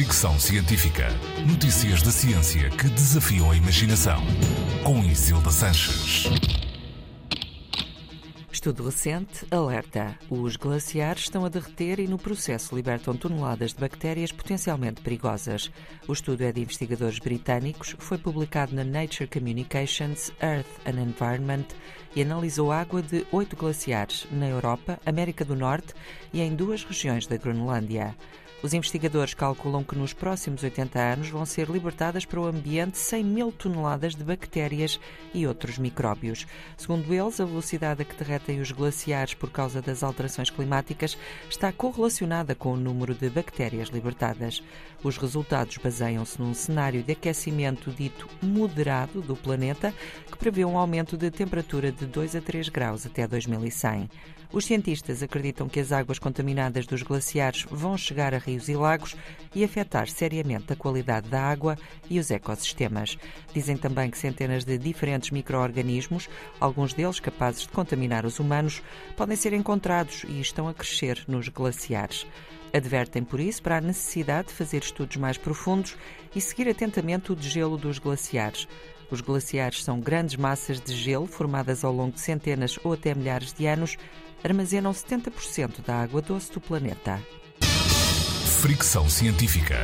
Fricção Científica. Notícias da ciência que desafiam a imaginação. Com Isilda Sanches. Estudo recente alerta: os glaciares estão a derreter e, no processo, libertam toneladas de bactérias potencialmente perigosas. O estudo é de investigadores britânicos, foi publicado na Nature Communications Earth and Environment e analisou água de oito glaciares na Europa, América do Norte e em duas regiões da Groenlândia. Os investigadores calculam que nos próximos 80 anos vão ser libertadas para o ambiente 100 mil toneladas de bactérias e outros micróbios. Segundo eles, a velocidade a que derretem os glaciares por causa das alterações climáticas está correlacionada com o número de bactérias libertadas. Os resultados baseiam-se num cenário de aquecimento dito moderado do planeta, que prevê um aumento de temperatura de 2 a 3 graus até 2100. Os cientistas acreditam que as águas contaminadas dos glaciares vão chegar a rios e lagos e afetar seriamente a qualidade da água e os ecossistemas. Dizem também que centenas de diferentes micro-organismos, alguns deles capazes de contaminar os humanos, podem ser encontrados e estão a crescer nos glaciares. Advertem, por isso, para a necessidade de fazer estudos mais profundos e seguir atentamente o degelo dos glaciares. Os glaciares são grandes massas de gelo formadas ao longo de centenas ou até milhares de anos, armazenam 70% da água doce do planeta. Fricção científica.